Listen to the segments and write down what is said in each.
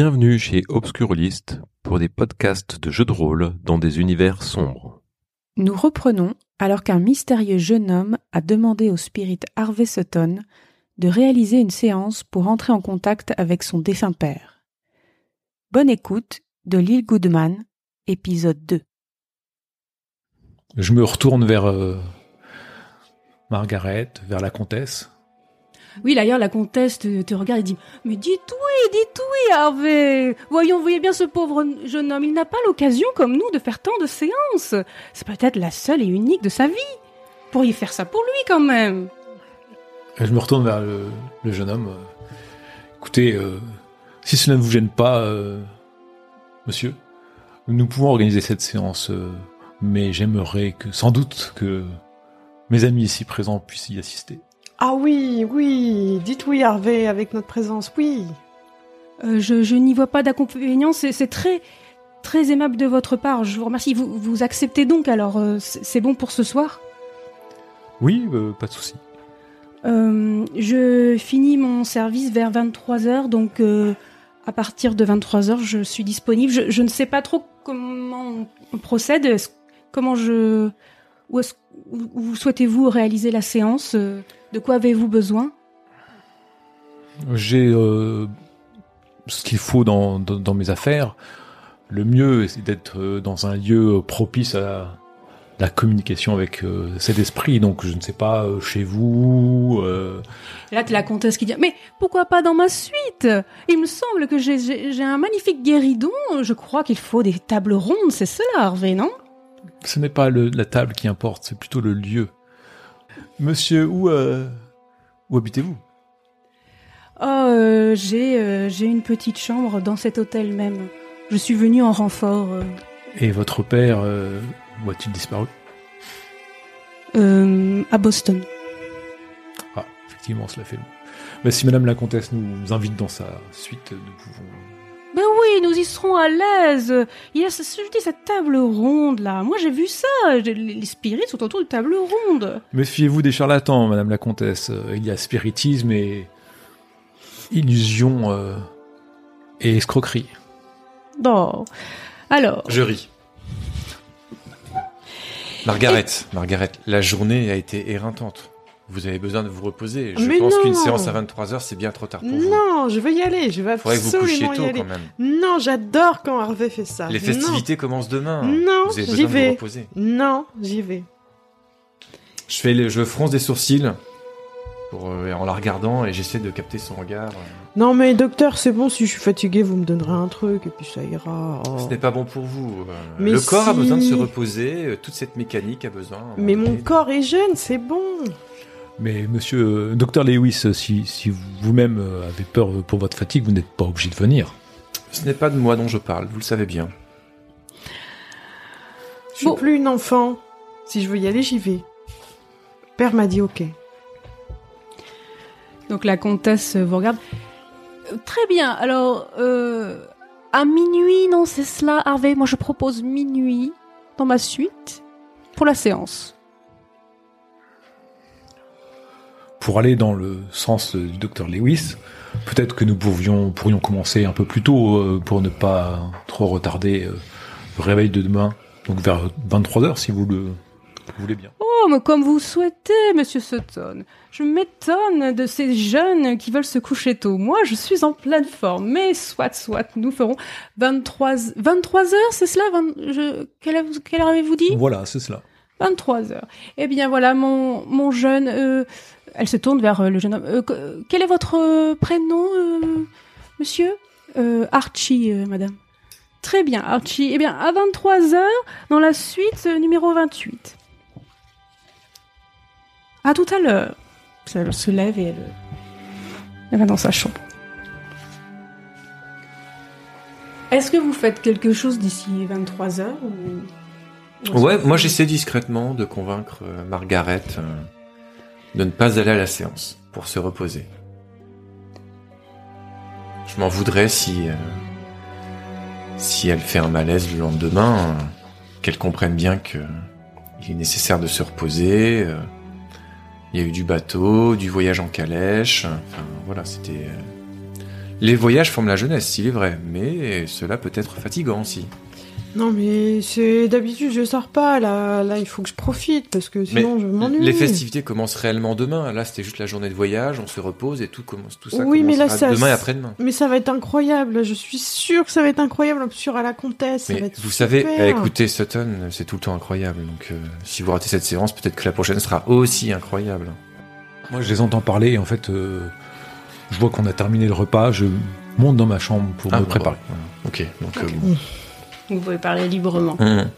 Bienvenue chez Obscurlist pour des podcasts de jeux de rôle dans des univers sombres. Nous reprenons alors qu'un mystérieux jeune homme a demandé au spirit Harvey Sutton de réaliser une séance pour entrer en contact avec son défunt père. Bonne écoute de Lil Goodman, épisode 2. Je me retourne vers euh, Margaret, vers la comtesse. Oui, d'ailleurs, la comtesse te, regarde et dit Mais dites oui, dites oui, Harvey Voyons, voyez bien ce pauvre jeune homme, il n'a pas l'occasion, comme nous, de faire tant de séances. C'est peut-être la seule et unique de sa vie. Vous pourriez faire ça pour lui, quand même. Je me retourne vers le, jeune homme. euh, Écoutez, euh, si cela ne vous gêne pas, euh, monsieur, nous pouvons organiser cette séance, mais j'aimerais que, sans doute, que mes amis ici présents puissent y assister. Ah oui, oui, dites oui Harvey avec notre présence, oui. Euh, je je n'y vois pas d'inconvénient, c'est c'est très, très aimable de votre part. Je vous remercie. Vous, vous acceptez donc, alors, euh, c'est c'est bon pour ce soir? Oui, euh, pas de souci. Euh, je finis mon service vers 23h, donc euh, à partir de 23h, je suis disponible. Je, je ne sais pas trop comment on, on procède. Est-ce- Comment je... Où, est-ce- où- où souhaitez-vous réaliser la séance? Euh, De quoi avez-vous besoin? J'ai euh, ce qu'il faut dans, dans, dans mes affaires. Le mieux, c'est d'être euh, dans un lieu propice à la, communication avec euh, cet esprit. Donc, je ne sais pas, euh, chez vous. euh, Là, t'es la comtesse qui dit Mais pourquoi pas dans ma suite? Il me semble que j'ai- un magnifique guéridon. Je crois qu'il faut des tables rondes, c'est cela, Harvey, non? Ce n'est pas le- la table qui importe, c'est plutôt le lieu. Monsieur, où, euh, où habitez-vous? Oh, euh, j'ai euh, j'ai une petite chambre dans cet hôtel même. Je suis venue en renfort. euh, Et votre père, euh, où a-t-il disparu? Euh, à Boston. Ah, effectivement, cela fait long. Mais si Madame la Comtesse nous invite dans sa suite, nous pouvons... Nous y serons à l'aise. Il y a, ce- je dis, cette table ronde là. Moi, j'ai vu ça. Les les spirits sont autour de table ronde. Méfiez-vous des charlatans, Madame la Comtesse. Il y a spiritisme et illusion euh, et escroquerie. Bon. Alors, Je ris. Margaret, Margaret, la journée a été éreintante. Vous avez besoin de vous reposer. Je Mais pense non. qu'une séance à 23h, c'est bien trop tard pour vous. Non, je veux y aller, je Faudrait que vous couchiez absolument tôt y aller. quand même. Non, j'adore quand Harvey fait ça. Les festivités commencent demain. Non, vous avez de vais. vous reposer. Non, j'y vais. Je fais, je fronce des sourcils pour, euh, en la regardant et j'essaie de capter son regard. Non mais docteur, c'est bon, si je suis fatigué, vous me donnerez un truc et puis ça ira. Oh. Ce n'est pas bon pour vous. euh, Mais le corps a besoin de se reposer. euh, Toute cette mécanique a besoin. Mais mon corps est jeune, c'est bon. Mais monsieur, euh, docteur Lewis, euh, si, si vous-même euh, avez peur pour votre fatigue, vous n'êtes pas obligé de venir. Ce n'est pas de moi dont je parle, vous le savez bien. Je suis Bon. plus une enfant. Si je veux y aller, j'y vais. Père m'a dit ok. donc la comtesse vous regarde. Très bien. Alors, euh, à minuit, non, c'est cela, Harvey. Moi, je propose minuit dans ma suite pour la séance. Pour aller dans le sens du docteur Lewis, peut-être que nous pourrions, pourrions commencer un peu plus tôt euh, pour ne pas trop retarder euh, le réveil de demain. Donc vers 23h si vous le voulez bien. Oh, mais comme vous souhaitez, monsieur Sutton. Je m'étonne de ces jeunes qui veulent se coucher tôt. Moi, je suis en pleine forme. Mais soit, soit, nous ferons 23, 23 heures, c'est cela? Vingt- je, quelle, heure- quelle heure avez-vous dit? Voilà, c'est cela. 23 heures. Eh bien, voilà, mon, jeune... euh, elle se tourne vers euh, le jeune homme. Euh, que- quel est votre prénom, monsieur? Archie, madame. Très bien, Archie. Eh bien, à 23 heures, dans la suite numéro 28. À tout à l'heure. Elle se lève et elle, elle va dans sa chambre. Est-ce que vous faites quelque chose d'ici 23 heures ou... ou Ouais, moi j'essaie discrètement de convaincre euh, Margaret euh, de ne pas aller à la séance pour se reposer. Je m'en voudrais si euh, si elle fait un malaise le lendemain, qu'elle comprenne bien que il est nécessaire de se reposer. il y a eu du bateau, du voyage en calèche. Enfin voilà, c'était Les voyages forment la jeunesse, il est vrai, mais cela peut être fatigant aussi. Non, mais c'est d'habitude, je sors pas. Là, là, il faut que je profite parce que sinon, je m'ennuie. Les festivités commencent réellement demain. Là, c'était juste la journée de voyage, on se repose et tout commence tout ça Oui, mais là, ça- demain et après-demain. Mais ça va être incroyable. Je suis sûre que ça va être incroyable. Sur à la comtesse, ça va être vous savez, super. eh, écoutez, Sutton, c'est tout le temps incroyable. Donc, euh, si vous ratez cette séance, peut-être que la prochaine sera aussi incroyable. Moi, je les entends parler et en fait, euh, je vois qu'on a terminé le repas. Je monte dans ma chambre pour Ah, me bon, préparer. bon, voilà. Ok, donc euh, bon. Vous pouvez parler librement. Hum.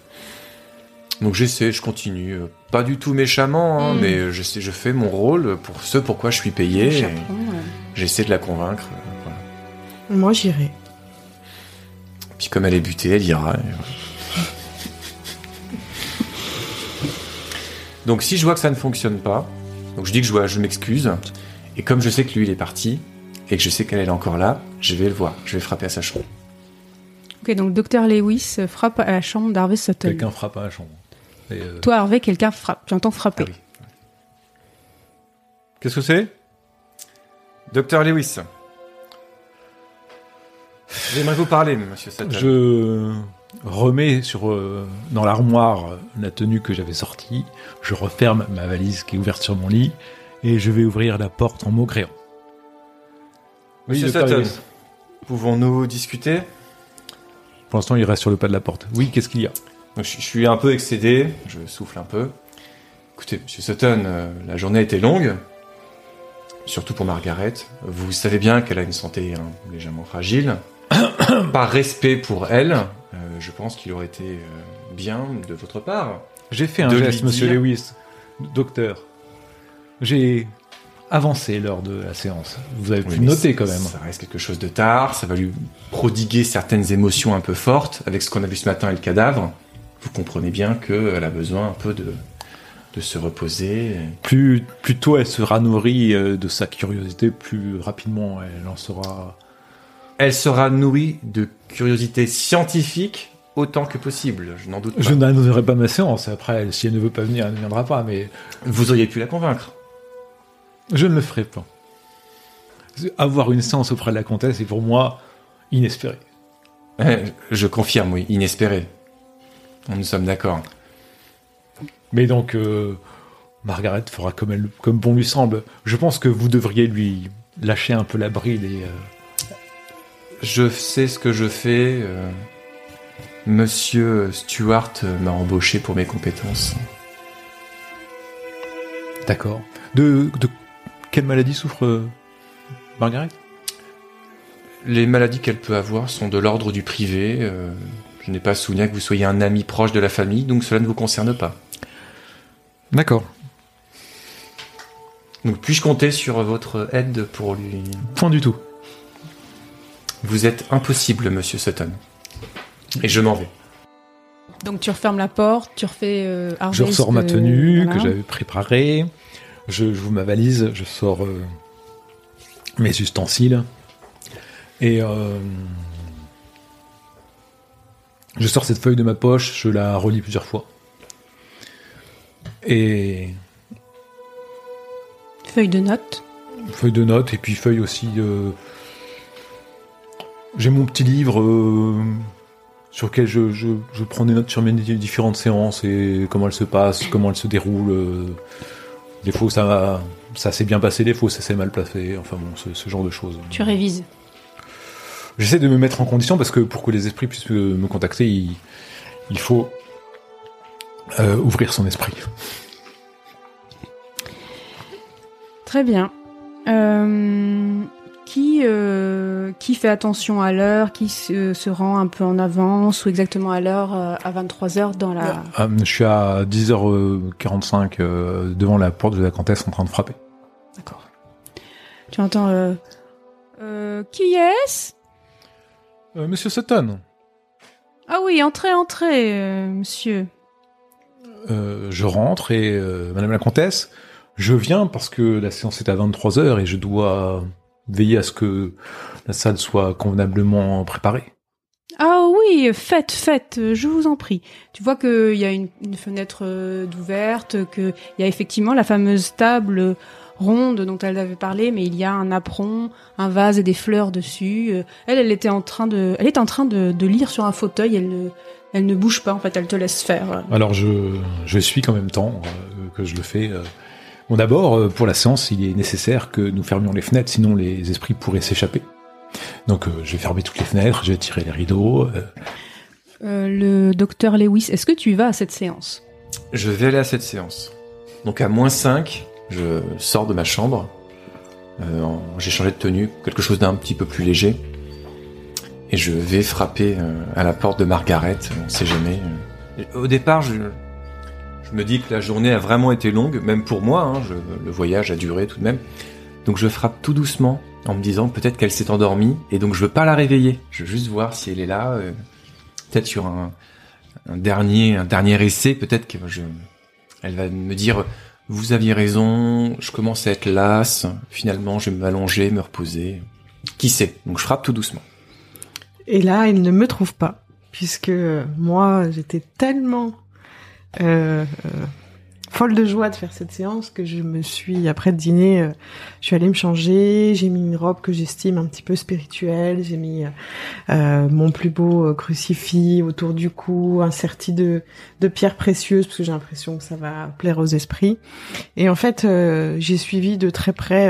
Donc j'essaie, je continue, pas du tout méchamment, hein, Mm. mais j'essaie, je fais mon rôle pour ce pourquoi je suis payé. J'essaie de la convaincre. euh, voilà. Moi, j'irai. Puis comme elle est butée, elle ira. donc si je vois que ça ne fonctionne pas, donc je dis que je, vois, je m'excuse, et comme je sais que lui il est parti, et que je sais qu'elle elle est encore là, je vais le voir, je vais frapper à sa chambre. Ok, donc Dr Lewis frappe à la chambre d'Harvey Sutton. Quelqu'un frappe à la chambre. Et, euh, Toi, Harvey, quelqu'un frappe. Tu entends frapper. Ah oui. Qu'est-ce que c'est? Docteur Lewis. J'aimerais vous parler, monsieur Sutton. Je remets sur euh, dans l'armoire la tenue que j'avais sortie. Je referme ma valise qui est ouverte sur mon lit et je vais ouvrir la porte en mots créant. Monsieur docteur Sutton, pouvons-nous discuter? Pour l'instant, il reste sur le pas de la porte. Oui, qu'est-ce qu'il y a? Donc, je, je suis un peu excédé, je souffle un peu. Écoutez, monsieur Sutton, euh, la journée était longue, surtout pour Margaret. Vous savez bien qu'elle a une santé hein, légèrement fragile. Par respect pour elle, euh, je pense qu'il aurait été euh, bien de votre part. J'ai fait un De geste, monsieur dire- Lewis. Docteur, j'ai avancé lors de la séance. Vous avez pu noter quand même. Ça reste quelque chose de tard, ça va lui prodiguer certaines émotions un peu fortes avec ce qu'on a vu ce matin et le cadavre. Vous comprenez bien qu'elle a besoin un peu de, de se reposer. Plus, plus tôt elle sera nourrie euh, de sa curiosité, plus rapidement elle en sera. Elle sera nourrie de curiosité scientifique autant que possible, je n'en doute pas. Je n'annoncerai pas ma séance. Après, si elle ne veut pas venir, elle ne viendra pas. Mais Vous auriez pu la convaincre. Je ne le ferai pas. Avoir une séance auprès de la comtesse est pour moi inespéré. Eh, Je confirme, oui, inespéré. Nous sommes d'accord. Mais donc, euh, Margaret fera comme, elle, comme bon lui semble. Je pense que vous devriez lui lâcher un peu la bride et. euh, Je sais ce que je fais. euh, Monsieur Stewart m'a embauché pour mes compétences. D'accord. De, de quelle maladie souffre euh, Margaret? Les maladies qu'elle peut avoir sont de l'ordre du privé. euh, je n'ai pas souvenir que vous soyez un ami proche de la famille, donc cela ne vous concerne pas. D'accord. Donc puis-je compter sur votre aide pour lui? Point du tout. Vous êtes impossible, monsieur Sutton. Et je m'en vais. Donc tu refermes la porte, tu refais euh, Je ressors ma tenue voilà. que j'avais préparée. Je joue ma valise, je sors euh, mes ustensiles. Et euh, je sors cette feuille de ma poche, je la relis plusieurs fois. Et Feuille de notes. feuille de notes et puis feuille aussi. J'ai mon petit livre euh, sur lequel je, je, je prends des notes sur mes di- différentes séances et comment elles se passent, comment elles se déroulent. Des fois ça, ça s'est bien passé, des fois ça s'est mal passé, enfin bon, ce, ce genre de choses. Tu révises. J'essaie de me mettre en condition parce que pour que les esprits puissent me, me contacter, il, il faut euh, ouvrir son esprit. Très bien. Euh, qui, euh, qui fait attention à l'heure, qui se, se rend un peu en avance ou exactement à l'heure euh, à 23h dans la... Euh, je suis à 10h45 euh, devant la porte de la comtesse en train de frapper. D'accord. Tu entends... Qui est-ce? Monsieur Sutton, Ah oui, entrez, entrez, monsieur. Je rentre et Madame la Comtesse, je viens parce que la séance est à 23h et je dois veiller à ce que la salle soit convenablement préparée. Ah oui, faites, faites, je vous en prie. Tu vois qu'il y a une, une fenêtre euh, d'ouverte, qu'il y a effectivement la fameuse table ronde dont elle avait parlé, mais il y a un apron, un vase et des fleurs dessus. Elle, elle était en train de, elle est en train de, de lire sur un fauteuil. Elle ne, elle ne bouge pas. En fait, elle te laisse faire. Alors je, je suis qu'en même temps euh, que je le fais. euh. Bon d'abord, euh, pour la séance, il est nécessaire que nous fermions les fenêtres, sinon les esprits pourraient s'échapper. Donc euh, je vais fermer toutes les fenêtres, je vais tirer les rideaux. euh. Euh, le docteur Lewis, est-ce que tu vas à cette séance? Je vais aller à cette séance. Donc à moins 5, je sors de ma chambre. Euh, en- J'ai changé de tenue, quelque chose d'un petit peu plus léger. Et je vais frapper euh, à la porte de Margaret, on sait jamais. euh. Et Au départ, je, me dis que la journée a vraiment été longue, même pour moi, hein, le voyage a duré tout de même. Donc je frappe tout doucement en me disant peut-être qu'elle s'est endormie et donc je veux pas la réveiller. Je veux juste voir si elle est là. euh, peut-être sur un, dernier essai, peut-être que je elle va me dire vous aviez raison, je commence à être lasse, finalement je vais m'allonger, me reposer. Qui sait? Donc je frappe tout doucement. Et là, il ne me trouve pas, puisque moi, j'étais tellement euh, euh, folle de joie de faire cette séance que je me suis, après le dîner, euh, je suis allée me changer, j'ai mis une robe que j'estime un petit peu spirituelle, j'ai mis euh, mon plus beau crucifix autour du cou, un serti de, pierres précieuses, parce que j'ai l'impression que ça va plaire aux esprits. Et en fait, j'ai suivi de très près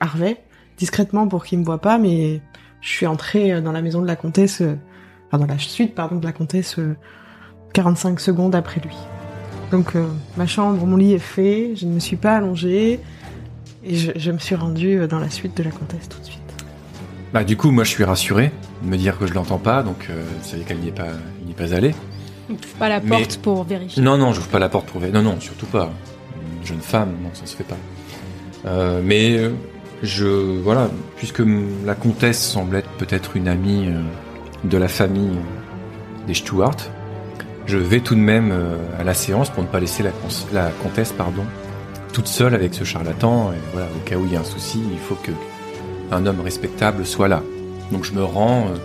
Harvey, discrètement pour qu'il me voit pas, mais je suis entrée dans la maison de la comtesse, enfin dans la suite, pardon, de la comtesse, 45 secondes après lui. Donc euh, ma chambre, mon lit est fait, je ne me suis pas allongée, et je, je me suis rendue euh, dans la suite de la comtesse tout de suite. Bah du coup moi je suis rassuré de me dire que je l'entends pas, donc euh, ça veut dire qu'elle n'y est pas il n'y est pas allée. On t'ouvre pas la Mais- porte pour vérifier. Non, non, j'ouvre pas la porte pour Non, non, surtout pas. Une jeune femme, non, ça se fait pas. Euh, mais je, voilà, puisque la comtesse semble être peut-être une amie de la famille des Stuart, je vais tout de même euh, à la séance pour ne pas laisser la, comtesse, pardon, toute seule avec ce charlatan. Et voilà, au cas où il y a un souci, il faut que un homme respectable soit là. Donc je me rends euh,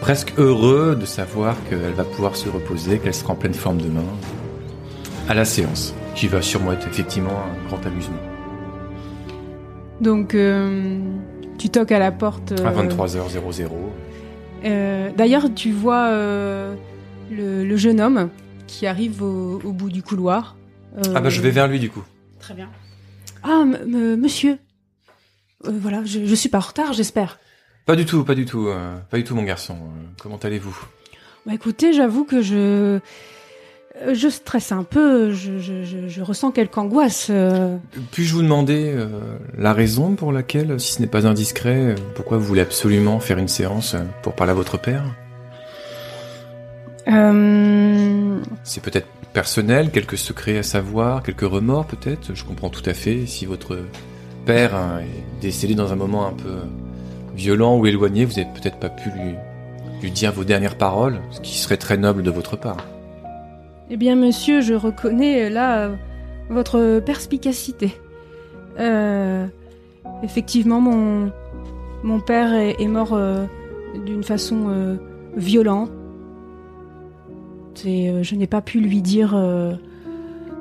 presque heureux de savoir qu'elle va pouvoir se reposer, qu'elle sera en pleine forme demain, à la séance, qui va sûrement être effectivement un grand amusement. Donc, euh, tu toques à la porte. À euh, 23h00. euh, D'ailleurs, tu vois le, le jeune homme qui arrive au, au bout du couloir. Euh, Ah bah je vais vers lui du coup. Très bien. Ah, m- m- monsieur. Euh, voilà, je, je suis pas en retard, j'espère. Pas du tout, pas du tout, euh, pas du tout mon garçon. Euh, comment allez-vous? Bah écoutez, j'avoue que je. Je stresse un peu, je, je, je, je ressens quelque angoisse. euh. Puis-je vous demander euh, la raison pour laquelle, si ce n'est pas indiscret, pourquoi vous voulez absolument faire une séance pour parler à votre père? Euh, C'est peut-être personnel, quelques secrets à savoir, quelques remords peut-être. Je comprends tout à fait si votre père hein, est décédé dans un moment un peu violent ou éloigné, vous n'avez peut-être pas pu lui, lui dire vos dernières paroles, ce qui serait très noble de votre part. Eh bien, monsieur, je reconnais euh, là euh, votre perspicacité. Euh, effectivement, mon, mon père est, est mort euh, d'une façon euh, violente. Et euh, je n'ai pas pu lui dire euh,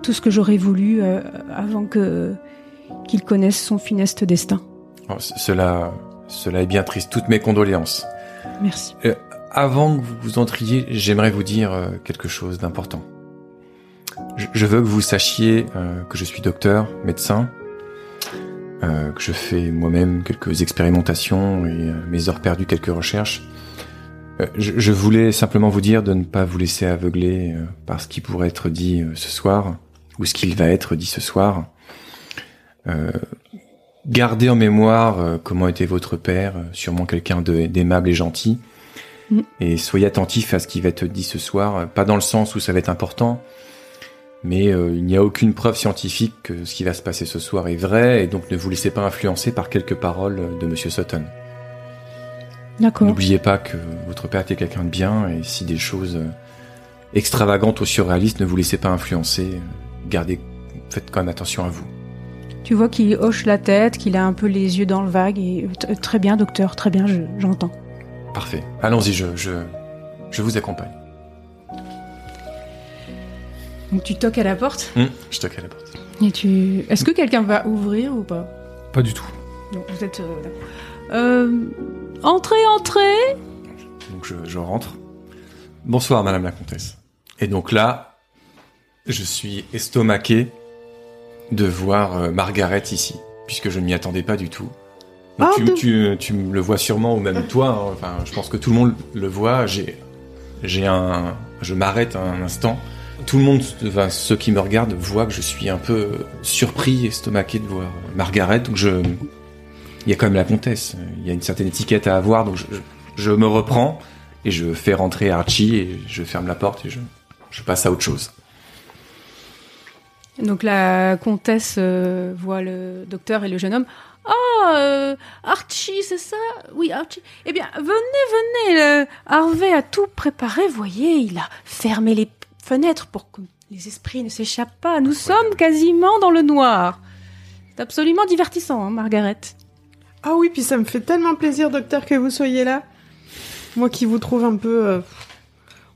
tout ce que j'aurais voulu euh, avant que qu'il connaisse son funeste destin. Oh, cela, cela est bien triste. Toutes mes condoléances. Merci. Avant que vous entriez, j'aimerais vous dire quelque chose d'important. Je, je veux que vous sachiez euh, que je suis docteur, médecin, euh, que je fais moi-même quelques expérimentations et mes heures perdues quelques recherches. Euh, je, je voulais simplement vous dire de ne pas vous laisser aveugler euh, par ce qui pourrait être dit euh, ce soir ou ce qu'il va être dit ce soir. Euh, gardez en mémoire comment était votre père, sûrement quelqu'un d'aimable et gentil. Mm. Et soyez attentifs à ce qui va être dit ce soir, pas dans le sens où ça va être important, mais euh, il n'y a aucune preuve scientifique que ce qui va se passer ce soir est vrai, et donc ne vous laissez pas influencer par quelques paroles de Monsieur Sutton. N'oubliez pas que votre père était quelqu'un de bien, et si des choses euh, extravagantes ou surréalistes, ne vous laissez pas influencer, euh, gardez, faites quand même attention à vous. Tu vois qu'il hoche la tête, qu'il a un peu les yeux dans le vague. Et euh, très bien, docteur, très bien, je- j'entends. Parfait. Allons-y, je, je, je vous accompagne. Donc tu toques à la porte? Hum, je toque à la porte. et tu. Est-ce que quelqu'un va ouvrir ou pas? Pas du tout. Non, vous êtes. euh, d'accord. Euh, entrez, entrez. Donc je, je rentre. Bonsoir, Madame la Comtesse. Et donc là, je suis estomaqué de voir euh, Margaret ici, puisque je ne m'y attendais pas du tout. Donc Ah, tu, de- tu, tu me le vois sûrement, ou même toi. hein, enfin, je pense que tout le monde le voit. J'ai, j'ai un, je m'arrête un instant. Tout le monde, enfin, ceux qui me regardent, voient que je suis un peu surpris, estomaqué de voir Margaret. Donc je, il y a quand même la comtesse. Il y a une certaine étiquette à avoir. Donc je, je, je me reprends et je fais rentrer Archie et je ferme la porte et je, je passe à autre chose. Donc la comtesse euh, voit le docteur et le jeune homme. Ah, euh, Archie, c'est ça? Oui, Archie. Eh bien, venez, venez. le Harvey a tout préparé. Voyez, il a fermé les fenêtres pour que les esprits ne s'échappent pas. Nous sommes quasiment dans le noir. C'est absolument divertissant, hein, Margaret. Ah oui, puis ça me fait tellement plaisir, docteur, que vous soyez là. Moi qui vous trouve un peu euh,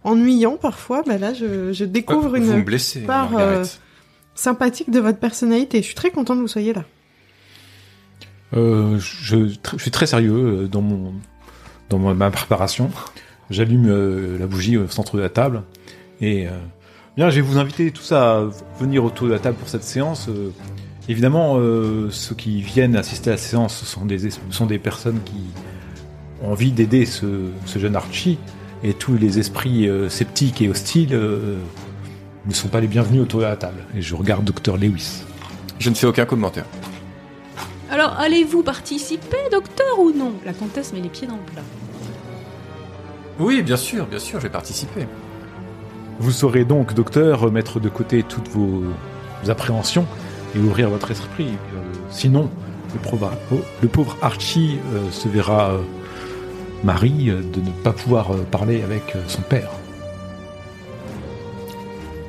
ennuyant parfois, bah là, je, je découvre une blessez, part, euh, sympathique de votre personnalité. Je suis très contente que vous soyez là. Euh, je, je suis très sérieux dans mon dans ma, préparation. J'allume euh, la bougie au centre de la table et euh, bien, je vais vous inviter tous à venir autour de la table pour cette séance. Évidemment, euh, ceux qui viennent assister à la séance ce sont des es- sont des personnes qui ont envie d'aider ce, ce jeune Archie et tous les esprits euh, sceptiques et hostiles euh, ne sont pas les bienvenus autour de la table. Et je regarde Docteur Lewis. Je ne fais aucun commentaire. Alors, allez-vous participer, docteur, ou non? La comtesse met les pieds dans le plat. Oui, bien sûr, bien sûr, je vais participer. Vous saurez donc, docteur, mettre de côté toutes vos appréhensions et ouvrir votre esprit. Euh, sinon, le pauvre, oh, le pauvre Archie euh, se verra euh, mari euh, de ne pas pouvoir euh, parler avec euh, son père.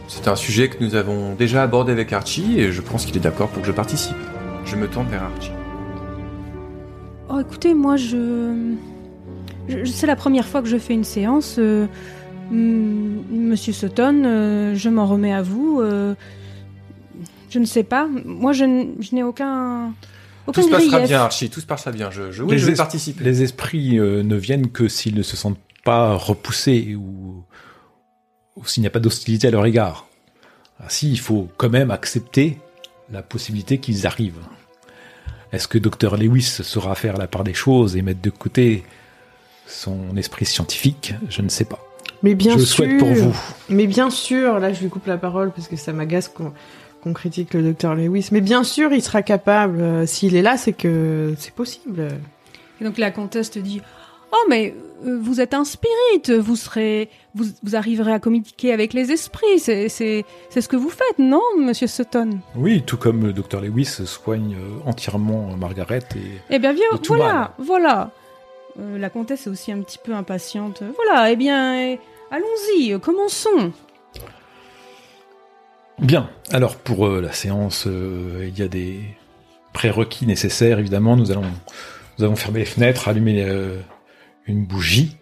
C'est un sujet que nous avons déjà abordé avec Archie et je pense qu'il est d'accord pour que je participe. Je me tourne vers Archie. Oh, écoutez, moi, je... je- c'est la première fois que je fais une séance. euh, Monsieur Sutton, euh, je m'en remets à vous. euh, je ne sais pas. Moi, je, n- je n'ai aucun... Tout se passera bien, Archie, tout se passera bien. Je, je, oui, Les je vais es- participer. Les esprits euh, ne viennent que s'ils ne se sentent pas repoussés ou, ou s'il n'y a pas d'hostilité à leur égard. Ainsi, il faut quand même accepter la possibilité qu'ils arrivent. Est-ce que Dr Lewis saura faire la part des choses et mettre de côté son esprit scientifique? Je ne sais pas. Mais bien Je le sûr. souhaite pour vous. Mais bien sûr, là, je lui coupe la parole parce que ça m'agace qu'on qu'on critique le docteur Lewis. Mais bien sûr, il sera capable. euh, S'il est là, c'est que c'est possible. Et donc la comtesse te dit Oh, mais euh, vous êtes un spirit, vous serez. Vous, vous arriverez à communiquer avec les esprits. C'est, c'est, c'est ce que vous faites, non, monsieur Sutton? Oui, tout comme Dr Lewis soigne euh, entièrement Margaret et Eh bien, viens, tout voilà, voilà. Euh, la comtesse est aussi un petit peu impatiente. Voilà, eh bien, eh, allons-y, euh, commençons. Bien. Alors pour euh, la séance, euh, il y a des prérequis nécessaires. Évidemment, nous allons nous allons fermer les fenêtres, allumer euh, une bougie.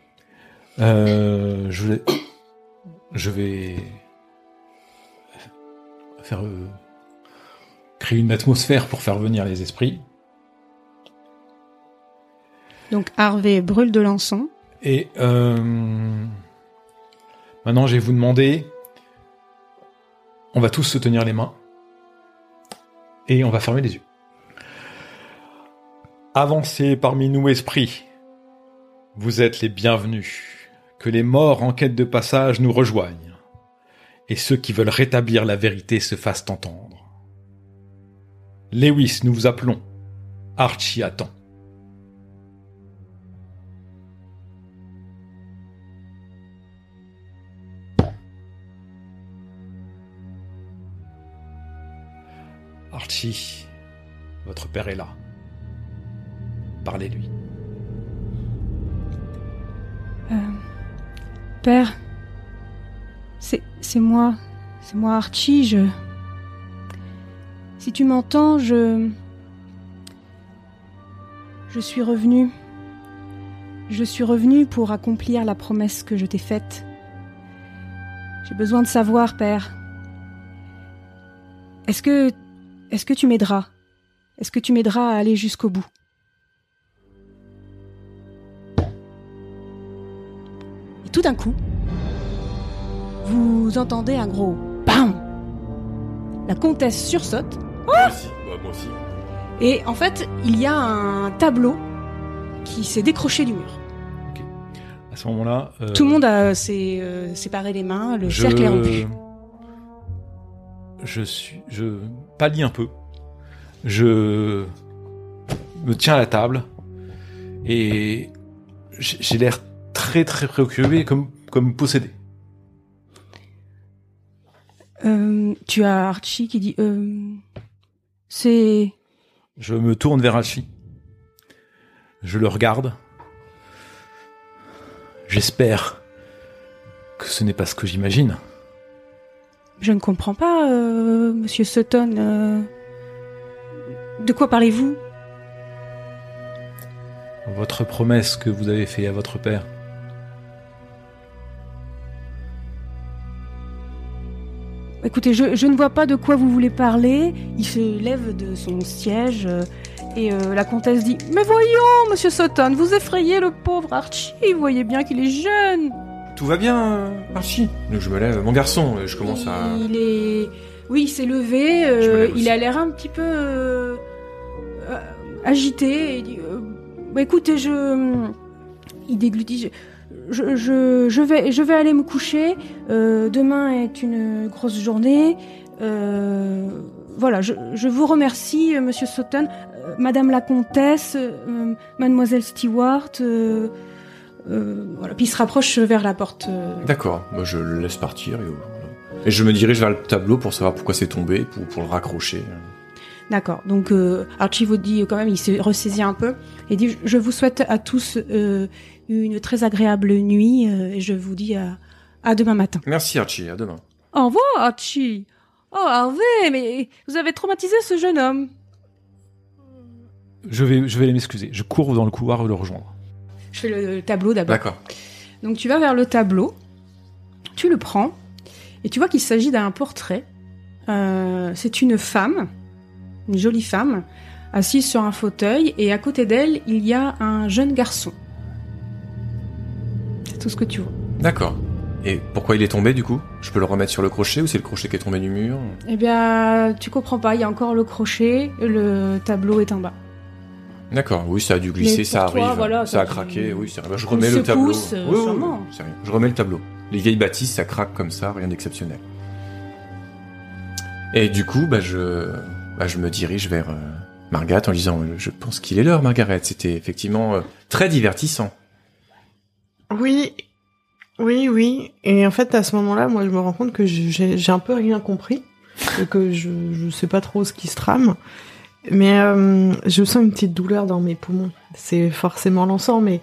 Euh, je vais je vais faire euh, créer une atmosphère pour faire venir les esprits. Donc Harvey brûle de l'encens. Et euh, maintenant, je vais vous demander. On va tous se tenir les mains. Et on va fermer les yeux. Avancez parmi nous, esprits. Vous êtes les bienvenus. Que les morts en quête de passage nous rejoignent. Et ceux qui veulent rétablir la vérité se fassent entendre. Lewis, nous vous appelons. Archie attend. Archie, votre père est là. Parlez-lui. Euh, père, c'est, c'est moi, c'est moi Archie, je... Si tu m'entends, je... Je suis revenu. Je suis revenu pour accomplir la promesse que je t'ai faite. J'ai besoin de savoir, père. Est-ce que, est-ce que tu m'aideras? Est-ce que tu m'aideras à aller jusqu'au bout? Et tout d'un coup, vous entendez un gros BAM La comtesse sursaute Moi aussi. Moi aussi. et en fait, il y a un tableau qui s'est décroché du mur. À ce moment-là, euh, Tout le monde a s'est euh, séparé les mains, le je, cercle est rompu. Je suis, je pâlis un peu. Je me tiens à la table et j'ai l'air très très préoccupé, comme comme possédé. Euh, tu as Archie qui dit euh, c'est Je me tourne vers Alchi. Je le regarde. J'espère que ce n'est pas ce que j'imagine. Je ne comprends pas euh, monsieur Sutton euh, de quoi parlez-vous? Votre promesse que vous avez fait à votre père. Écoutez, je, je ne vois pas de quoi vous voulez parler. Il se lève de son siège euh, et euh, la comtesse dit Mais voyons, monsieur Sutton, vous effrayez le pauvre Archie. Vous voyez bien qu'il est jeune. Tout va bien, Archie Donc je me lève. Mon garçon, euh, je commence à. Il est. Oui, il s'est levé. euh, Je me lève aussi. il a l'air un petit peu euh, agité. Et il dit euh, bah, écoutez, je. Il déglutit. Je, je, je, je vais, je vais aller me coucher. Euh, demain est une grosse journée. Euh, voilà, je, je vous remercie, euh, Monsieur Sutton, Euh, Madame la Comtesse, euh, Mademoiselle Stewart. Euh, euh, voilà. Puis il se rapproche vers la porte. euh, D'accord. Moi, je le laisse partir et, voilà. et je me dirige vers le tableau pour savoir pourquoi c'est tombé, pour, pour le raccrocher. D'accord. Donc euh, Archie vous dit euh, quand même, il se ressaisit un peu et dit je vous souhaite à tous euh, une très agréable nuit euh, et je vous dis à, à demain matin. Merci, Archie. À demain. Au revoir Archie. Oh Harvey, mais vous avez traumatisé ce jeune homme. Je vais, je vais aller m'excuser. Je cours dans le couloir le rejoindre. Je fais le, le tableau d'abord. D'accord. Donc tu vas vers le tableau, tu le prends et tu vois qu'il s'agit d'un portrait. Euh, c'est une femme, une jolie femme, assise sur un fauteuil et à côté d'elle il y a un jeune garçon. C'est tout ce que tu vois. D'accord. Et pourquoi il est tombé du coup? Je peux le remettre sur le crochet ou c'est le crochet qui est tombé du mur? Eh bien, tu comprends pas, il y a encore le crochet, le tableau est en bas. D'accord, oui, ça a dû glisser, ça toi, arrive. voilà, ça a craqué, tu- oui, c'est vrai. Je remets le tableau. euh, Oui, oui, oui. Je remets le tableau. Les vieilles bâtisses, ça craque comme ça, rien d'exceptionnel. Et du coup, bah, je, bah, je me dirige vers euh, Margaret en disant, je pense qu'il est l'heure, Margaret. C'était effectivement euh, très divertissant. Oui, oui, oui. Et en fait, à ce moment-là, moi, je me rends compte que j'ai j'ai un peu rien compris et que je je sais pas trop ce qui se trame. Mais euh, je sens une petite douleur dans mes poumons. C'est forcément l'encens, mais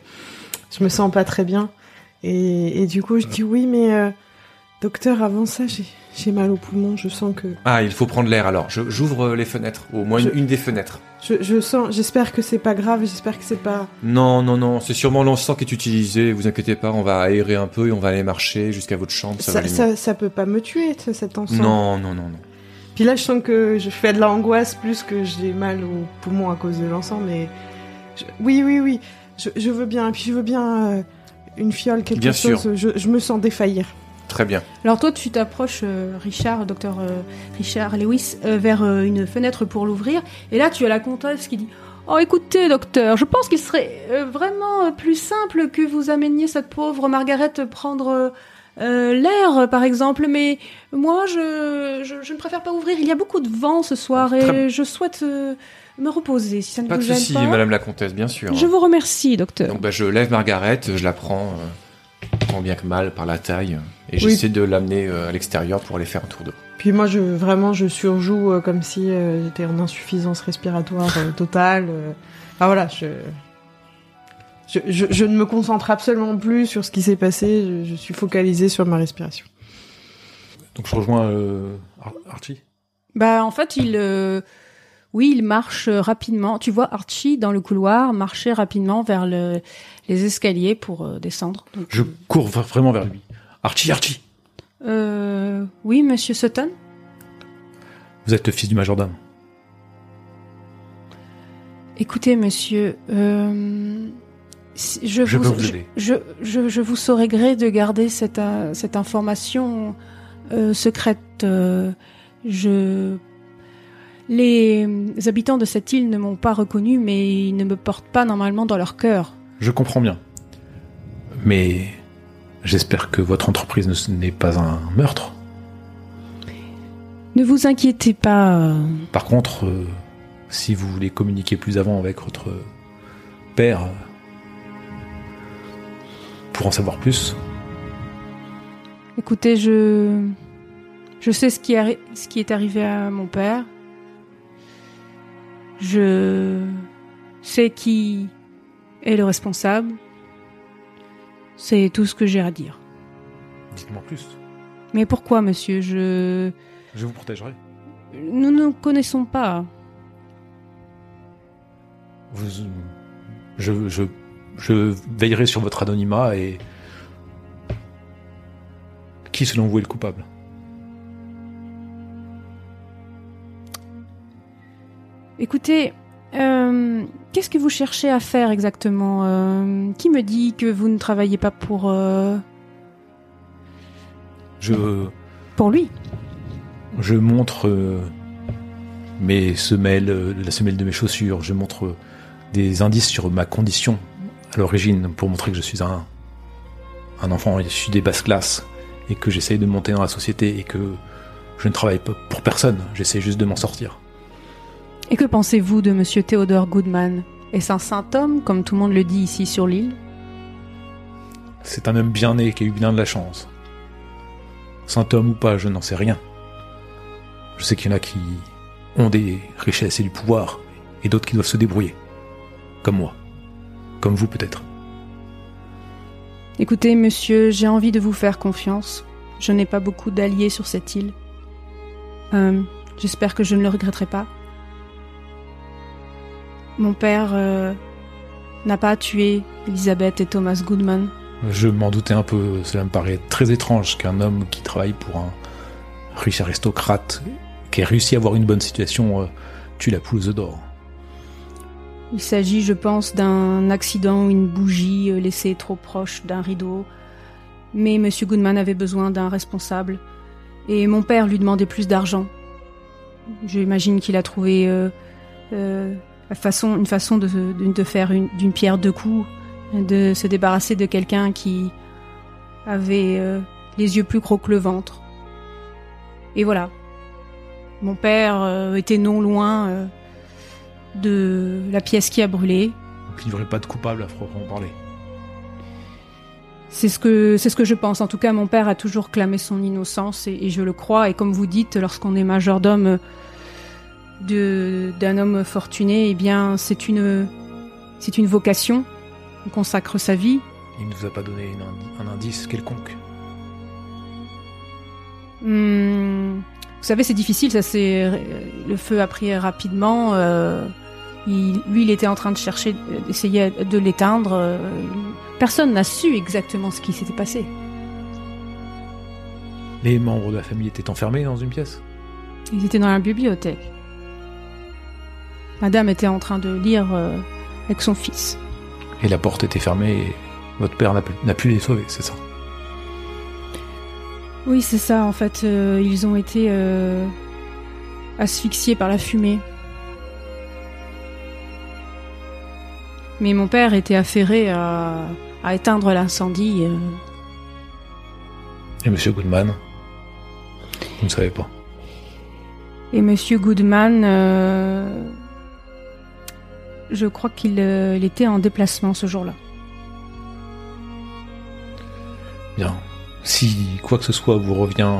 je me sens pas très bien. Et, et du coup, je dis oui, mais euh, docteur, avant ça, j'ai mal aux poumons. Je sens que Ah, il faut prendre l'air alors. J'ouvre les fenêtres, au moins une, Je- une des fenêtres. je, je sens. J'espère que c'est pas grave. J'espère que c'est pas. Non, non, non, c'est sûrement l'encens qui est utilisé. Vous inquiétez pas, on va aérer un peu et on va aller marcher jusqu'à votre chambre. Ça, Ça, ça, ça peut pas me tuer, cet encens. Non, non, non, non. Puis là, je sens que je fais de l'angoisse plus que j'ai mal aux poumons à cause de l'encens, mais je- oui, oui, oui, je, je veux bien. Puis je veux bien euh, une fiole, quelque Bien chose. sûr. Je, je me sens défaillir. Très bien. Alors toi, tu t'approches, euh, Richard, docteur euh, Richard Lewis, euh, vers euh, une fenêtre pour l'ouvrir. Et là, tu as la comtesse qui dit Oh, écoutez, docteur, je pense qu'il serait euh, vraiment euh, plus simple que vous ameniez cette pauvre Margaret prendre euh, l'air, par exemple. Mais moi, je, je, je ne préfère pas ouvrir. Il y a beaucoup de vent ce soir et Très- je souhaite euh, me reposer. Si ça ne Pas de vous gêne souci, pas. Madame la Comtesse, bien sûr. Je vous remercie, docteur. Donc bah, je lève Margaret, je la prends euh, tant bien que mal par la taille et Oui. j'essaie de l'amener euh, à l'extérieur pour aller faire un tour d'eau. Puis moi, je vraiment, je surjoue euh, comme si euh, j'étais en insuffisance respiratoire euh, totale. euh. Enfin voilà, je... Je, je, je ne me concentre absolument plus sur ce qui s'est passé. Je, je suis focalisée sur ma respiration. Donc je rejoins euh, Ar- Archie. Bah en fait il euh, oui il marche euh, rapidement. Tu vois Archie dans le couloir marcher rapidement vers le, les escaliers pour euh, descendre. Donc, Je cours vraiment vers lui. Archie, Archie, euh, oui Monsieur Sutton. Vous êtes le fils du majordome. Écoutez, monsieur, euh, si- je, Je vous, peux vous je, aider. je, je- je vous saurais gré de garder cette, euh, cette information euh, secrète. euh, je, les habitants de cette île ne m'ont pas reconnu, mais ils ne me portent pas normalement dans leur cœur. Je comprends bien. Mais j'espère que votre entreprise ne- n'est pas un meurtre. Ne vous inquiétez pas. Par contre, euh, si vous voulez communiquer plus avant avec votre père, pour en savoir plus, Écoutez, je je sais ce qui, arri- ce qui est arrivé à mon père. Je sais qui est le responsable. C'est tout ce que j'ai à dire. dites-moi plus. Mais pourquoi, monsieur? Je Je vous protégerai. nous ne connaissons pas. Vous- je, je, je veillerai sur votre anonymat et qui selon vous est le coupable? Écoutez, euh, qu'est-ce que vous cherchez à faire exactement? Euh, Qui me dit que vous ne travaillez pas pour euh, Je, pour lui? je montre mes semelles, la semelle de mes chaussures, je montre des indices sur ma condition à l'origine pour montrer que je suis un, un enfant issu des basses classes et que j'essaye de monter dans la société et que je ne travaille pas pour personne, j'essaie juste de m'en sortir. Et que pensez-vous de Monsieur Theodore Goodman? Est-ce un saint homme, comme tout le monde le dit ici sur l'île? C'est un homme bien né qui a eu bien de la chance. Saint homme ou pas, je n'en sais rien. Je sais qu'il y en a qui ont des richesses et du pouvoir, et d'autres qui doivent se débrouiller. Comme moi. Comme vous peut-être. Écoutez, monsieur, j'ai envie de vous faire confiance. Je n'ai pas beaucoup d'alliés sur cette île. Euh, J'espère que je ne le regretterai pas. Mon père euh, n'a pas tué Elisabeth et Thomas Goodman. Je m'en doutais un peu, cela me paraît très étrange qu'un homme qui travaille pour un riche aristocrate, qui a réussi à avoir une bonne situation, euh, tue la poule aux œufs d'or. Il s'agit, je pense, d'un accident ou une bougie euh, laissée trop proche d'un rideau. Mais Monsieur Goodman avait besoin d'un responsable. Et mon père lui demandait plus d'argent. J'imagine qu'il a trouvé euh, euh, une façon de, faire une- d'une pierre deux coups, de se débarrasser de quelqu'un qui avait les yeux plus gros que le ventre. Et voilà. Mon père était non loin de la pièce qui a brûlé. Donc il n'y aurait pas de coupable à proprement parler. C'est ce que c'est ce que je pense. En tout cas, mon père a toujours clamé son innocence et, et je le crois. Et comme vous dites, lorsqu'on est majordome de d'un homme fortuné, eh bien, c'est une c'est une vocation. On consacre sa vie. Il ne vous a pas donné un indice quelconque? Hum, vous savez, c'est difficile. Ça, c'est le feu a pris rapidement. euh, il- lui, il était en train de chercher, d'essayer de l'éteindre. euh, personne n'a su exactement ce qui s'était passé. Les membres de la famille étaient enfermés dans une pièce? Ils étaient dans la bibliothèque. Madame était en train de lire euh, avec son fils. et la porte était fermée et votre père n'a pu, n'a pu les sauver, c'est ça? Oui, c'est ça. En fait, euh, ils ont été euh, asphyxiés par la fumée. Mais mon père était affairé à, à éteindre l'incendie. euh. Et Monsieur Goodman? Vous ne savez pas. Et Monsieur Goodman, je crois qu'il il était en déplacement ce jour-là. Bien. Si quoi que ce soit vous revient,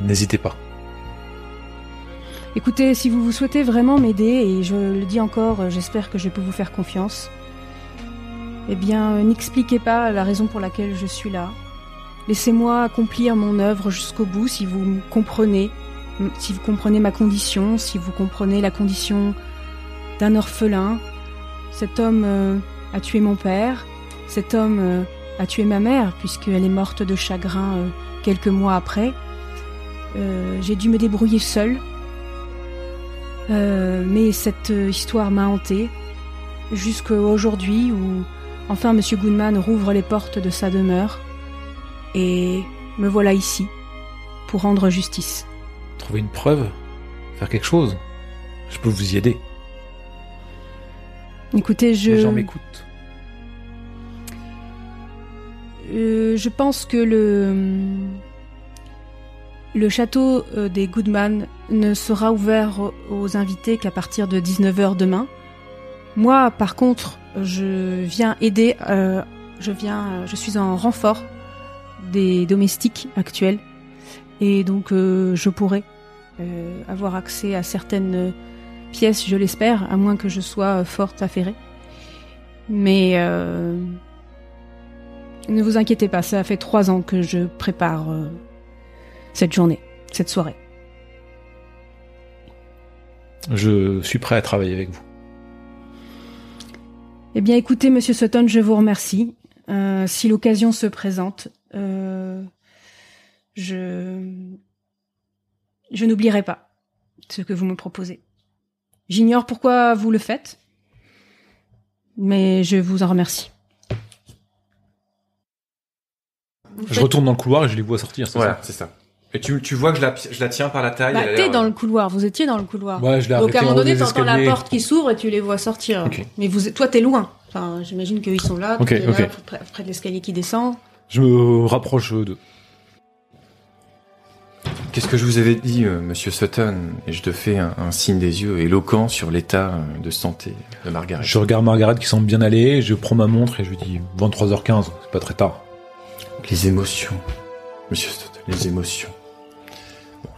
n'hésitez pas. Écoutez, si vous vous souhaitez vraiment m'aider, et je le dis encore, euh, j'espère que je peux vous faire confiance, eh bien, euh, n'expliquez pas la raison pour laquelle je suis là. Laissez-moi accomplir mon œuvre jusqu'au bout si vous comprenez, si vous comprenez ma condition, si vous comprenez la condition d'un orphelin. Cet homme euh, a tué mon père, cet homme a tué ma mère puisqu'elle est morte de chagrin euh, quelques mois après. Euh, j'ai dû me débrouiller seule. Euh, mais cette histoire m'a hantée jusqu'à aujourd'hui où enfin Monsieur Goodman rouvre les portes de sa demeure et me voilà ici pour rendre justice. Trouver une preuve? Faire quelque chose? Je peux vous y aider. Écoutez, je. Les gens m'écoutent. Euh, je pense que le le château euh, des Goodman ne sera ouvert aux invités qu'à partir de 19h demain. Moi, par contre, je viens aider, euh, je viens, je suis en renfort des domestiques actuels et donc je pourrais euh, avoir accès à certaines pièces, je l'espère, à moins que je sois forte affairée. Mais ne vous inquiétez pas, ça fait trois ans que je prépare euh, cette journée, cette soirée. Je suis prêt à travailler avec vous. Eh bien, écoutez, Monsieur Sutton, je vous remercie. Euh, si l'occasion se présente, euh, je je n'oublierai pas ce que vous me proposez. J'ignore pourquoi vous le faites, mais je vous en remercie. Je retourne dans le couloir et je les vois sortir, c'est Voilà, ça c'est ça. Et tu, tu vois que je la, je la tiens par la taille. Bah, elle a t'es l'air, dans euh, le couloir, vous étiez dans le couloir. Ouais, je l'ai Donc arrêté à un en moment haut donné, des t'entends la escaliers. porte qui s'ouvre et tu les vois sortir. Ok. Mais vous, toi, t'es loin. Enfin, j'imagine qu'ils sont là, Ok, t'es là, ok. près, près de l'escalier qui descend. Je me rapproche d'eux. Qu'est-ce que je vous avais dit, euh, Monsieur Sutton Et je te fais un, un signe des yeux éloquent sur l'état euh, de santé de Margaret. Je regarde Margaret qui semble bien aller, je prends ma montre et je lui dis 23h15, c'est pas très tard. Les émotions, Monsieur Sutton, les émotions.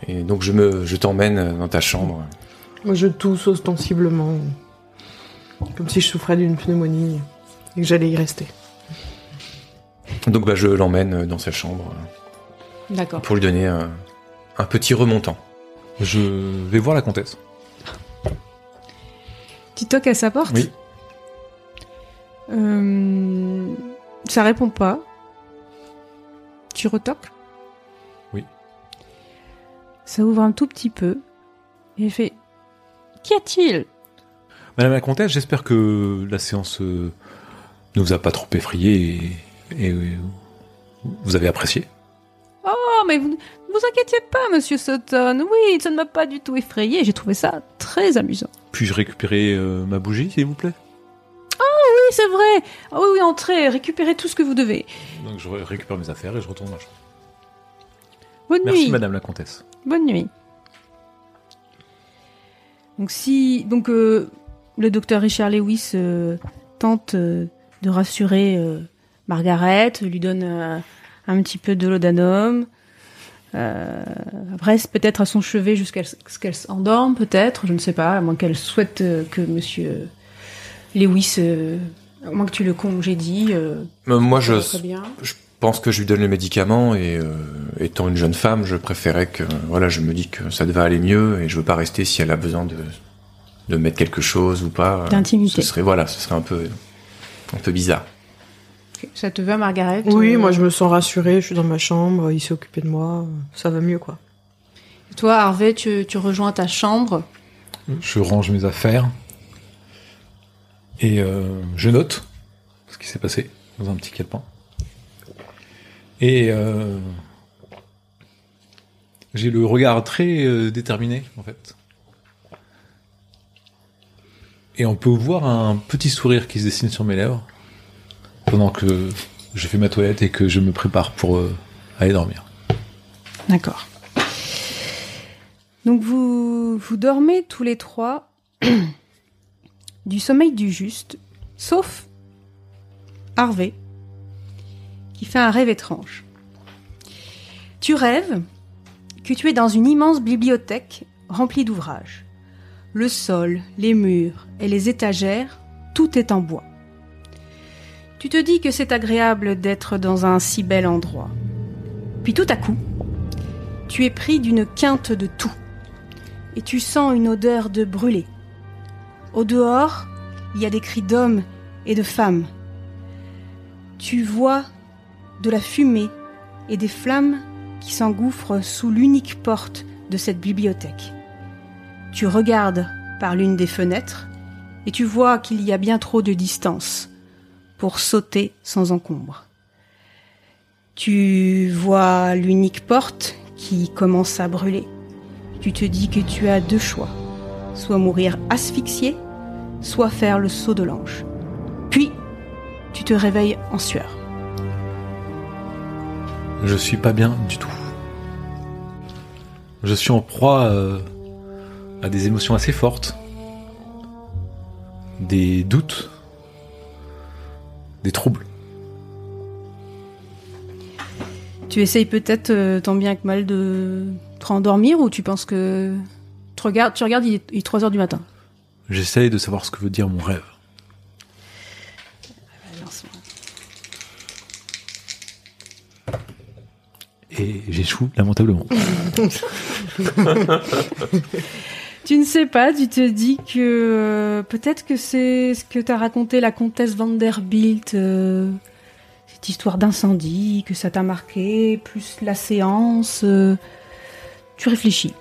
Et donc je me, je t'emmène dans ta chambre. Moi, je tousse ostensiblement. Comme si je souffrais d'une pneumonie et que j'allais y rester. Donc bah je l'emmène dans sa chambre euh, D'accord. pour lui donner un, un petit remontant. Je vais voir la comtesse. Tu toques à sa porte? Oui. Euh, ça répond pas. Tu retoques? Oui. Ça ouvre un tout petit peu. Et fait Qu'y a-t-il? Madame la comtesse, j'espère que la séance euh, ne vous a pas trop effrayé et, et, euh, vous avez apprécié. Oh, mais vous ne vous inquiétez pas, monsieur Sutton. Oui, ça ne m'a pas du tout effrayé. J'ai trouvé ça très amusant. Puis-je récupérer euh, ma bougie, s'il vous plaît? C'est vrai. Ah oui, oui, entrez, récupérez tout ce que vous devez. Donc je ré- récupère mes affaires et je retourne dans la chambre. Bonne Merci nuit. madame la comtesse. Bonne nuit. Donc si donc euh, le docteur Richard Lewis euh, tente euh, de rassurer Margaret, lui donne un petit peu de laudanum, euh, reste peut-être à son chevet jusqu'à ce qu'elle s'endorme, peut-être, je ne sais pas, à moins qu'elle souhaite que Monsieur Lewis, euh, à moins que tu le congédies. Euh, Euh, moi je, je pense que je lui donne le médicament et euh, étant une jeune femme, je préférais que voilà, je me dis que ça devait aller mieux et je veux pas rester si elle a besoin de de mettre quelque chose ou pas. D'intimité. Ce serait voilà, ce serait un peu un peu bizarre. Ça te va, Margaret Oui, Euh, moi, je me sens rassurée. Je suis dans ma chambre. Il s'est occupé de moi. Ça va mieux, quoi. Toi, Harvey, tu, tu rejoins ta chambre? Je range mes affaires et euh, je note ce qui s'est passé dans un petit calepin. Et euh, j'ai le regard très euh, déterminé en fait. Et on peut voir un petit sourire qui se dessine sur mes lèvres pendant que je fais ma toilette et que je me prépare pour euh, aller dormir. D'accord. Donc vous, vous dormez tous les trois du sommeil du juste, sauf Harvey, qui fait un rêve étrange. Tu rêves que tu es dans une immense bibliothèque remplie d'ouvrages. Le sol, les murs et les étagères, tout est en bois. Tu te dis que c'est agréable d'être dans un si bel endroit. Puis tout à coup, tu es pris d'une quinte de tout, et tu sens une odeur de brûlé. Au dehors, il y a des cris d'hommes et de femmes. Tu vois de la fumée et des flammes qui s'engouffre sous l'unique porte de cette bibliothèque. Tu regardes par l'une des fenêtres et tu vois qu'il y a bien trop de distance pour sauter sans encombre. Tu vois l'unique porte qui commence à brûler. Tu te dis que tu as deux choix. Soit mourir asphyxié, soit faire le saut de l'ange. Puis, tu te réveilles en sueur. Je suis pas bien du tout. Je suis en proie euh, à des émotions assez fortes. Des doutes. Des troubles. Tu essayes peut-être euh, tant bien que mal de te rendormir ou tu penses que... Tu regardes, tu regardes il, est, il est 3 heures du matin. J'essaye de savoir ce que veut dire mon rêve. Et j'échoue lamentablement. Tu ne sais pas, tu te dis que euh, peut-être que c'est ce que t'a raconté la comtesse Vanderbilt, euh, cette histoire d'incendie, que ça t'a marqué, plus la séance. euh, tu réfléchis.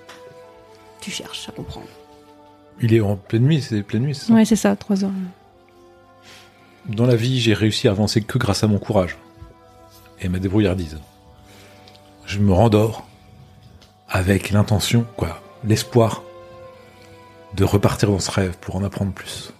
Tu cherches à comprendre. Il est en pleine nuit, c'est pleine nuit, c'est ça Ouais, c'est ça, 3 heures. Dans la vie, j'ai réussi à avancer que grâce à mon courage et ma débrouillardise. Je me rendors avec l'intention, quoi, l'espoir de repartir dans ce rêve pour en apprendre plus.